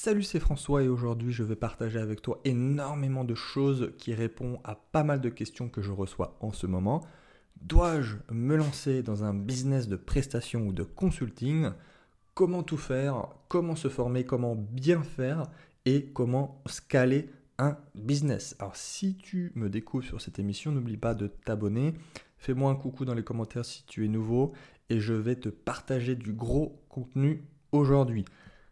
Salut, c'est François et aujourd'hui je vais partager avec toi énormément de choses qui répondent à pas mal de questions que je reçois en ce moment. Dois-je me lancer dans un business de prestation ou de consulting? Comment tout faire? Comment se former? Comment bien faire? Et comment scaler un business? Alors si tu me découvres sur cette émission, n'oublie pas de t'abonner. Fais-moi un coucou dans les commentaires si tu es nouveau et je vais te partager du gros contenu aujourd'hui.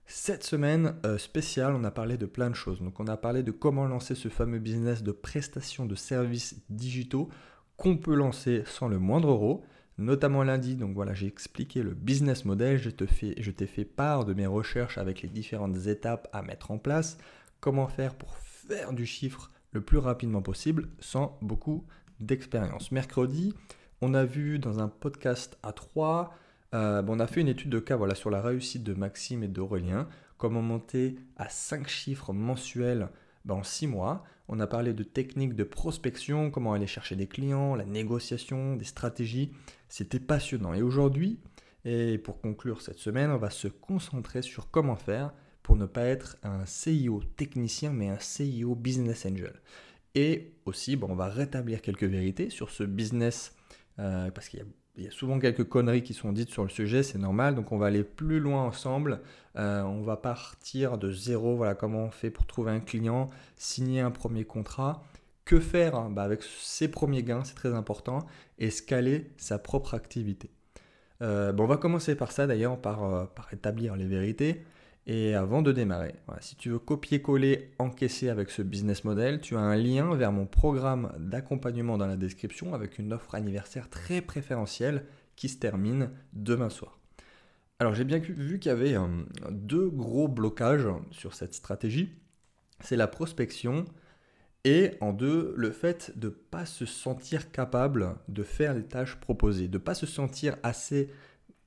Cette semaine euh, spéciale, on a parlé de plein de choses. Donc on a parlé de comment lancer ce fameux business de prestation de services digitaux qu'on peut lancer sans le moindre euro, notamment lundi. Donc voilà, j'ai expliqué le business model, je t'ai fait, part de mes recherches avec les différentes étapes à mettre en place, comment faire pour faire du chiffre le plus rapidement possible sans beaucoup d'expérience. Mercredi, on a vu dans un podcast à 3 euh, on a fait une étude de cas voilà, sur la réussite de Maxime et d'Aurélien, comment monter à 5 chiffres mensuels ben, en 6 mois. On a parlé de techniques de prospection, comment aller chercher des clients, la négociation, des stratégies. C'était passionnant. Et aujourd'hui, et pour conclure cette semaine, on va se concentrer sur comment faire pour ne pas être un CIO technicien, mais un CIO business angel. Et aussi, bon, on va rétablir quelques vérités sur ce business, euh, parce qu'il y a il y a souvent quelques conneries qui sont dites sur le sujet, c'est normal. Donc on va aller plus loin ensemble. Euh, on va partir de zéro. Voilà comment on fait pour trouver un client, signer un premier contrat. Que faire hein? Bah, avec ses premiers gains, c'est très important, et scaler sa propre activité. Euh, bon, on va commencer par ça d'ailleurs, par, euh, par établir les vérités. Et avant de démarrer, si tu veux copier-coller, encaisser avec ce business model, tu as un lien vers mon programme d'accompagnement dans la description avec une offre anniversaire très préférentielle qui se termine demain soir. Alors j'ai bien vu qu'il y avait euh, deux gros blocages sur cette stratégie. C'est la prospection et en deux, le fait de ne pas se sentir capable de faire les tâches proposées, de ne pas se sentir assez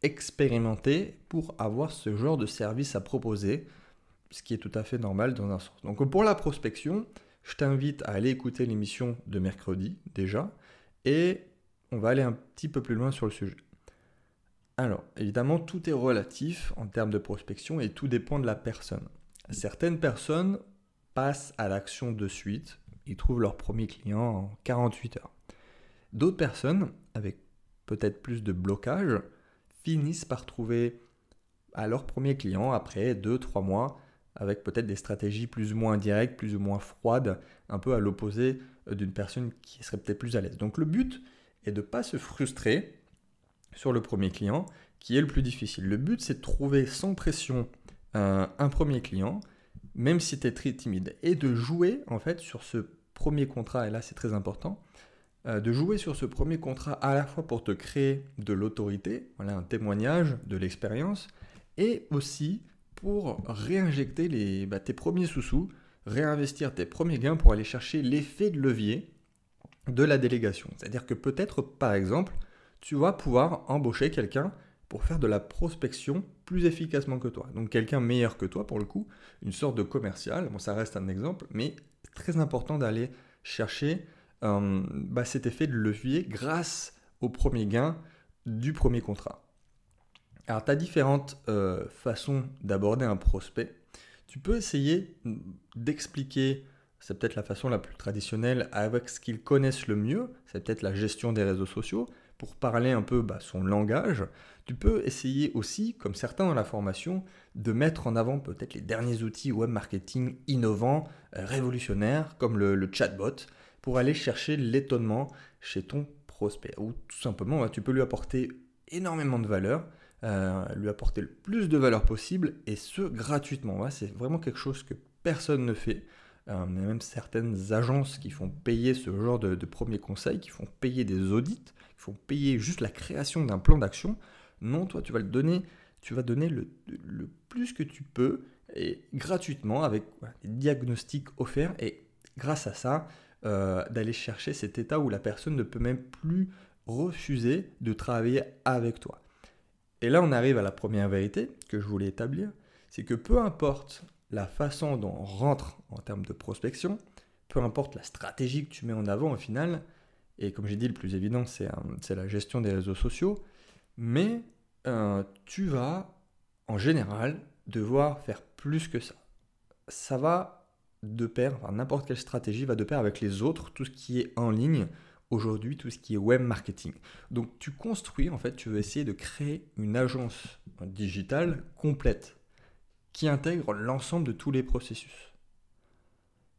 expérimenter pour avoir ce genre de service à proposer, ce qui est tout à fait normal dans un sens. Donc pour la prospection, je t'invite à aller écouter l'émission de mercredi déjà, et on va aller un petit peu plus loin sur le sujet. Alors, évidemment, tout est relatif en termes de prospection et tout dépend de la personne. Certaines personnes passent à l'action de suite, ils trouvent leur premier client en 48 heures. D'autres personnes, avec peut-être plus de blocage, finissent par trouver à leur premier client après 2-3 mois avec peut-être des stratégies plus ou moins directes, plus ou moins froides, un peu à l'opposé euh, d'une personne qui serait peut-être plus à l'aise. Donc le but est de ne pas se frustrer sur le premier client qui est le plus difficile. Le but c'est de trouver sans pression un, premier client, même si tu es très timide, et de jouer en fait sur ce premier contrat, et là c'est très important, de jouer sur ce premier contrat à la fois pour te créer de l'autorité, voilà un témoignage de l'expérience, et aussi pour réinjecter les, bah, tes premiers sous-sous, réinvestir tes premiers gains pour aller chercher l'effet de levier de la délégation. C'est-à-dire que peut-être, par exemple, tu vas pouvoir embaucher quelqu'un pour faire de la prospection plus efficacement que toi. Donc quelqu'un meilleur que toi pour le coup, une sorte de commercial, bon ça reste un exemple, mais très important d'aller chercher euh, bah, cet effet de levier grâce au premier gain du premier contrat. Alors, tu as différentes euh, façons d'aborder un prospect. Tu peux essayer d'expliquer, c'est peut-être la façon la plus traditionnelle, avec ce qu'ils connaissent le mieux, c'est peut-être la gestion des réseaux sociaux, pour parler un peu bah, son langage. Tu peux essayer aussi, comme certains dans la formation, de mettre en avant peut-être les derniers outils web marketing innovants, euh, révolutionnaires, comme le chatbot pour aller chercher l'étonnement chez ton prospect. Ou tout simplement, tu peux lui apporter énormément de valeur, euh, lui apporter le plus de valeur possible, et ce, gratuitement. C'est vraiment quelque chose que personne ne fait. Euh, il y a même certaines agences qui font payer ce genre de, premiers conseils, qui font payer des audits, qui font payer juste la création d'un plan d'action. Non, toi, tu vas le donner, tu vas donner le, plus que tu peux, et gratuitement, avec des diagnostics offerts, et grâce à ça, euh, d'aller chercher cet état où la personne ne peut même plus refuser de travailler avec toi. Et là, on arrive à la première vérité que je voulais établir, c'est que peu importe la façon dont on rentre en termes de prospection, peu importe la stratégie que tu mets en avant au final, et comme j'ai dit, le plus évident, c'est la gestion des réseaux sociaux, mais euh, tu vas, en général, devoir faire plus que ça. ça va de pair, n'importe quelle stratégie va de pair avec les autres, tout ce qui est en ligne, aujourd'hui tout ce qui est web marketing. Donc tu construis, en fait, tu veux essayer de créer une agence digitale complète qui intègre l'ensemble de tous les processus.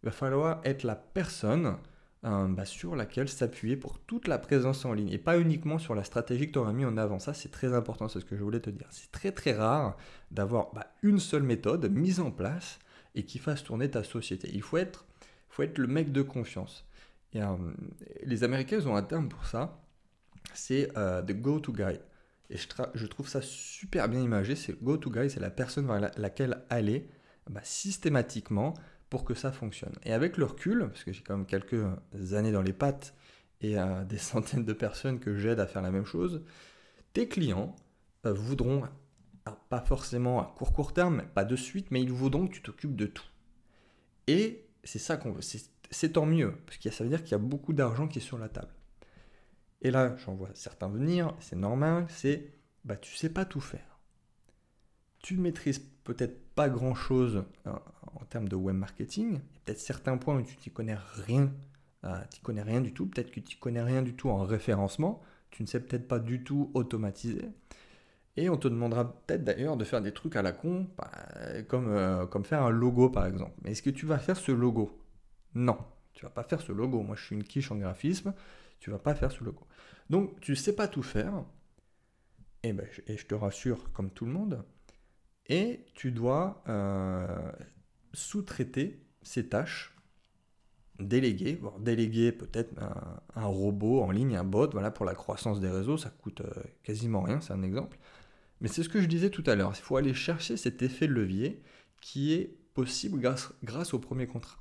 Il va falloir être la personne euh, bah, sur laquelle s'appuyer pour toute la présence en ligne et pas uniquement sur la stratégie que tu auras mis en avant. Ça, c'est très important, c'est ce que je voulais te dire. C'est très très rare d'avoir bah, une seule méthode mise en place et qui fasse tourner ta société. Il faut être, faut être le mec de confiance. Et, euh, les Américains ont un terme pour ça, c'est euh, the go-to guy. Et je, trouve ça super bien imagé. C'est go-to guy, c'est la personne vers laquelle aller bah, systématiquement pour que ça fonctionne. Et avec le recul, parce que j'ai quand même quelques années dans les pattes et euh, des centaines de personnes que j'aide à faire la même chose, tes clients voudront, pas forcément à court court terme, pas de suite, mais ils voudront que tu t'occupes de tout. Et c'est ça qu'on veut c'est tant mieux, parce que ça veut dire qu'il y a beaucoup d'argent qui est sur la table. Et là, j'en vois certains venir, c'est normal, c'est bah tu sais pas tout faire. Tu maîtrises peut-être pas grand-chose euh, en termes de web marketing, il peut-être certains points où tu n'y connais rien, euh, tu connais rien du tout, peut-être que tu connais rien du tout en référencement, tu ne sais peut-être pas du tout automatiser. Et on te demandera peut-être d'ailleurs de faire des trucs à la con, bah, comme, euh, comme faire un logo par exemple. Mais est-ce que tu vas faire ce logo? Non, tu vas pas faire ce logo. Moi, je suis une quiche en graphisme. Tu vas pas faire ce logo. Donc, tu sais pas tout faire. Et, ben, et je te rassure, comme tout le monde. Et tu dois euh, sous-traiter ces tâches, déléguer, voire déléguer peut-être un, robot en ligne, un bot, voilà, pour la croissance des réseaux, ça coûte euh, quasiment rien, c'est un exemple. Mais c'est ce que je disais tout à l'heure, il faut aller chercher cet effet de levier qui est possible grâce, grâce au premier contrat.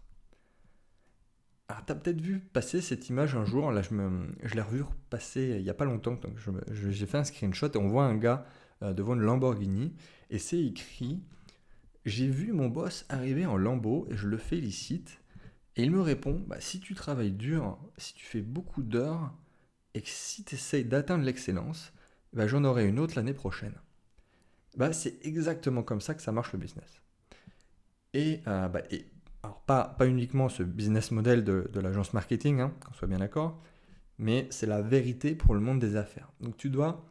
Alors, tu as peut-être vu passer cette image un jour, là je, me, je l'ai revu passer il n'y a pas longtemps, donc j'ai fait un screenshot et on voit un gars euh, devant une Lamborghini et c'est écrit J'ai vu mon boss arriver en Lambo et je le félicite. Et il me répond bah, Si tu travailles dur, si tu fais beaucoup d'heures et que si tu essayes d'atteindre l'excellence, bah, j'en aurai une autre l'année prochaine. Bah, c'est exactement comme ça que ça marche le business. Et, euh, bah, et alors pas, pas uniquement ce business model de, l'agence marketing, hein, qu'on soit bien d'accord, mais c'est la vérité pour le monde des affaires. Donc tu dois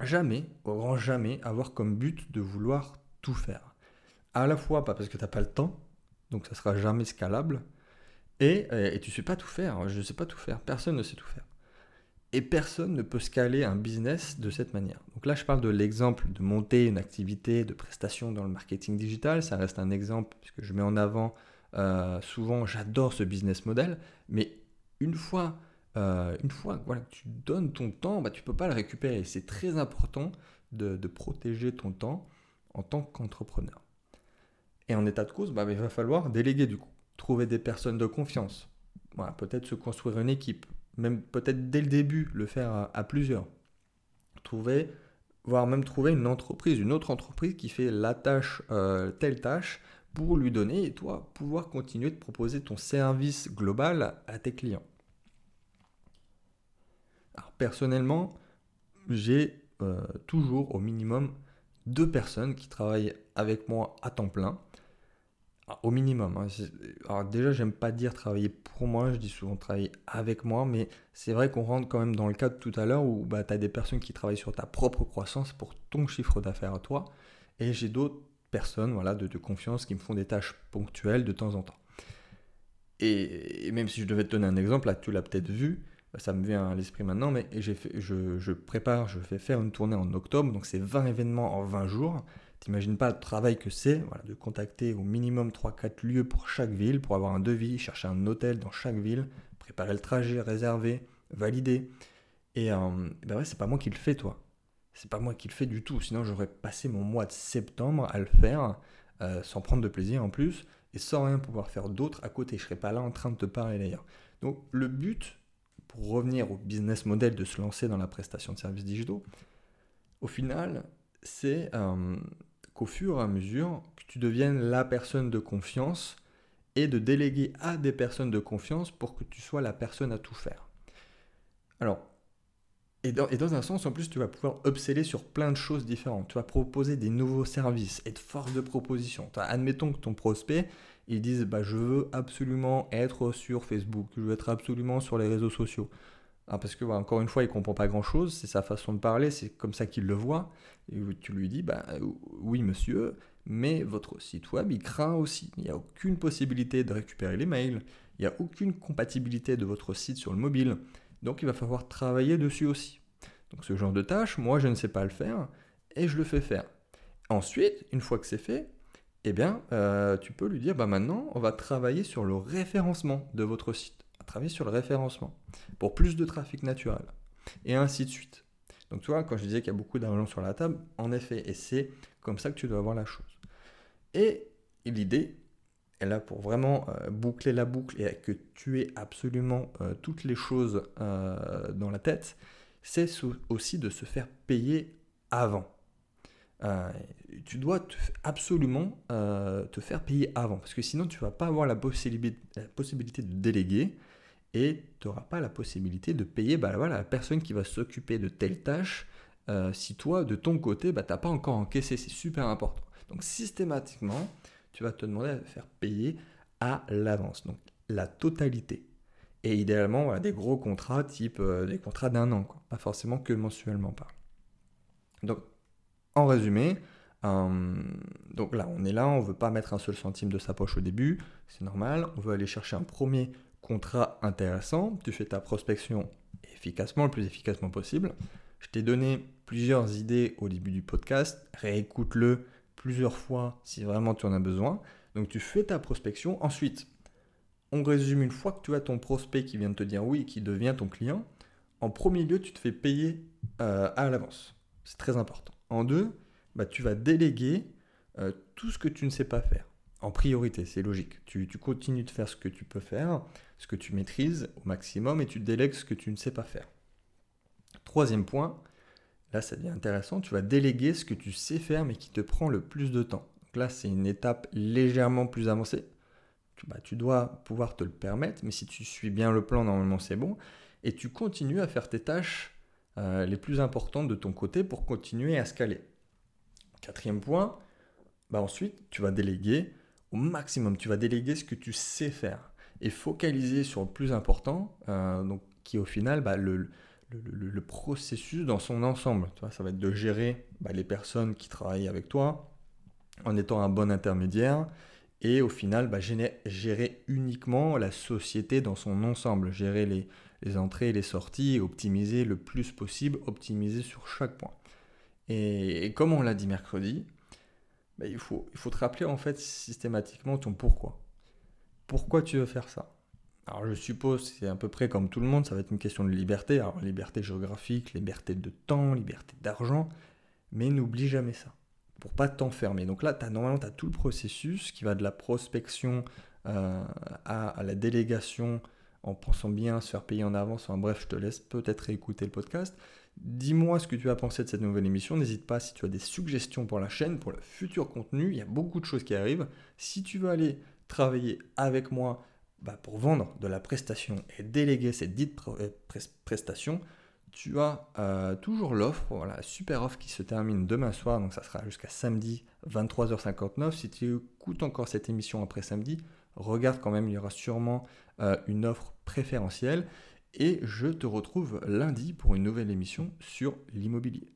jamais, au grand jamais, avoir comme but de vouloir tout faire. À la fois pas parce que tu n'as pas le temps, donc ça sera jamais scalable, et, et tu ne sais pas tout faire. Je ne sais pas tout faire, personne ne sait tout faire. Et personne ne peut scaler un business de cette manière. Donc là, je parle de l'exemple de monter une activité de prestation dans le marketing digital. Ça reste un exemple puisque je mets en avant euh, souvent, j'adore ce business model, mais une fois, euh, une fois voilà, que tu donnes ton temps, bah, tu ne peux pas le récupérer. C'est très important de, protéger ton temps en tant qu'entrepreneur. Et en état de cause, bah, il va falloir déléguer du coup, trouver des personnes de confiance. Peut-être se construire une équipe, même peut-être dès le début le faire à, plusieurs. Trouver, voire même trouver une entreprise, une autre entreprise qui fait la tâche, euh, telle tâche, pour lui donner et toi pouvoir continuer de proposer ton service global à tes clients. Alors personnellement, j'ai euh, toujours au minimum deux personnes qui travaillent avec moi à temps plein. Au minimum. Hein. Alors déjà, j'aime pas dire travailler pour moi, je dis souvent travailler avec moi, mais c'est vrai qu'on rentre quand même dans le cadre tout à l'heure où bah, tu as des personnes qui travaillent sur ta propre croissance pour ton chiffre d'affaires à toi, et j'ai d'autres personnes voilà, de, confiance qui me font des tâches ponctuelles de temps en temps. Et, même si je devais te donner un exemple, tu l'as peut-être vu, ça me vient à l'esprit maintenant, mais je, je, prépare, je fais faire une tournée en octobre, donc c'est 20 événements en 20 jours. T'imagines pas le travail que c'est de contacter au minimum 3-4 lieux pour chaque ville, pour avoir un devis, chercher un hôtel dans chaque ville, préparer le trajet, réserver, valider. Et euh, ben ouais, c'est pas moi qui le fais, toi c'est pas moi qui le fais du tout. Sinon, j'aurais passé mon mois de septembre à le faire, euh, sans prendre de plaisir en plus, et sans rien pouvoir faire d'autre à côté. Je serais pas là en train de te parler d'ailleurs. Donc, le but, pour revenir au business model de se lancer dans la prestation de services digitaux, au final, c'est euh, qu'au fur et à mesure que tu deviennes la personne de confiance et de déléguer à des personnes de confiance pour que tu sois la personne à tout faire. Alors, Et dans, et un sens, en plus, tu vas pouvoir upseller sur plein de choses différentes. Tu vas proposer des nouveaux services, être force de proposition. Admettons que ton prospect, il dise bah, Je veux absolument être sur Facebook, je veux être absolument sur les réseaux sociaux. Ah, parce que, encore une fois, il comprend pas grand-chose, c'est sa façon de parler, c'est comme ça qu'il le voit. Et tu lui dis bah, Oui, monsieur, mais votre site web, il craint aussi. Il n'y a aucune possibilité de récupérer les mails, il n'y a aucune compatibilité de votre site sur le mobile. Donc il va falloir travailler dessus aussi. Donc ce genre de tâche, moi je ne sais pas le faire et je le fais faire. Ensuite, une fois que c'est fait, eh bien, euh, tu peux lui dire, bah maintenant, on va travailler sur le référencement de votre site. Va travailler sur le référencement pour plus de trafic naturel. Et ainsi de suite. Donc tu vois, quand je disais qu'il y a beaucoup d'argent sur la table, en effet, et c'est comme ça que tu dois voir la chose. Et l'idée, est là pour vraiment euh, boucler la boucle et que tu aies absolument euh, toutes les choses euh, dans la tête, c'est aussi de se faire payer avant. tu dois absolument te faire payer avant, parce que sinon tu vas pas avoir la possibilité, la possibilité de déléguer et tu n'auras pas la possibilité de payer bah, voilà, la personne qui va s'occuper de telle tâche si toi, de ton côté, bah, tu n'as pas encore encaissé. C'est super important. Donc systématiquement, tu vas te demander à faire payer à l'avance, donc la totalité. Et idéalement, des gros contrats type euh, des contrats d'un an, pas forcément que mensuellement pas. Donc, en résumé, euh, là, on est là, on ne veut pas mettre un seul centime de sa poche au début, c'est normal. On veut aller chercher un premier contrat intéressant. Tu fais ta prospection efficacement, le plus efficacement possible. Je t'ai donné plusieurs idées au début du podcast. Réécoute-le plusieurs fois si vraiment tu en as besoin. Donc tu fais ta prospection. Ensuite, on résume une fois que tu as ton prospect qui vient de te dire oui, qui devient ton client. En premier lieu, tu te fais payer euh, à l'avance. C'est très important. En deux, bah, tu vas déléguer euh, tout ce que tu ne sais pas faire. En priorité, c'est logique. Tu, continues de faire ce que tu peux faire, ce que tu maîtrises au maximum, et tu délègues ce que tu ne sais pas faire. Troisième point, Là, ça devient intéressant. Tu vas déléguer ce que tu sais faire, mais qui te prend le plus de temps. Là, c'est une étape légèrement plus avancée. Tu, bah, tu dois pouvoir te le permettre, mais si tu suis bien le plan, normalement, c'est bon. Et tu continues à faire tes tâches euh, les plus importantes de ton côté pour continuer à scaler. Quatrième point, bah ensuite, tu vas déléguer au maximum. Tu vas déléguer ce que tu sais faire et focaliser sur le plus important, euh, donc, qui au final, bah, le, le, processus dans son ensemble. Tu ça va être de gérer bah, les personnes qui travaillent avec toi en étant un bon intermédiaire et au final bah, gérer, uniquement la société dans son ensemble, gérer les, entrées et les sorties, optimiser le plus possible, optimiser sur chaque point. Et, comme on l'a dit mercredi, il, faut, il faut te rappeler en fait systématiquement ton pourquoi. Pourquoi tu veux faire ça? Alors je suppose, c'est à peu près comme tout le monde, ça va être une question de liberté. Alors liberté géographique, liberté de temps, liberté d'argent, mais n'oublie jamais ça, pour pas t'enfermer. Donc là, as, normalement, tu as tout le processus qui va de la prospection euh, à, la délégation, en pensant bien se faire payer en avance. Enfin bref, je te laisse peut-être réécouter le podcast. Dis-moi ce que tu as pensé de cette nouvelle émission. N'hésite pas si tu as des suggestions pour la chaîne, pour le futur contenu. Il y a beaucoup de choses qui arrivent. Si tu veux aller travailler avec moi, bah, pour vendre de la prestation et déléguer cette dite euh, prestation, tu as euh, toujours l'offre, voilà, super offre qui se termine demain soir, donc ça sera jusqu'à samedi 23h59. Si tu écoutes encore cette émission après samedi, regarde quand même, il y aura sûrement euh, une offre préférentielle. Et je te retrouve lundi pour une nouvelle émission sur l'immobilier.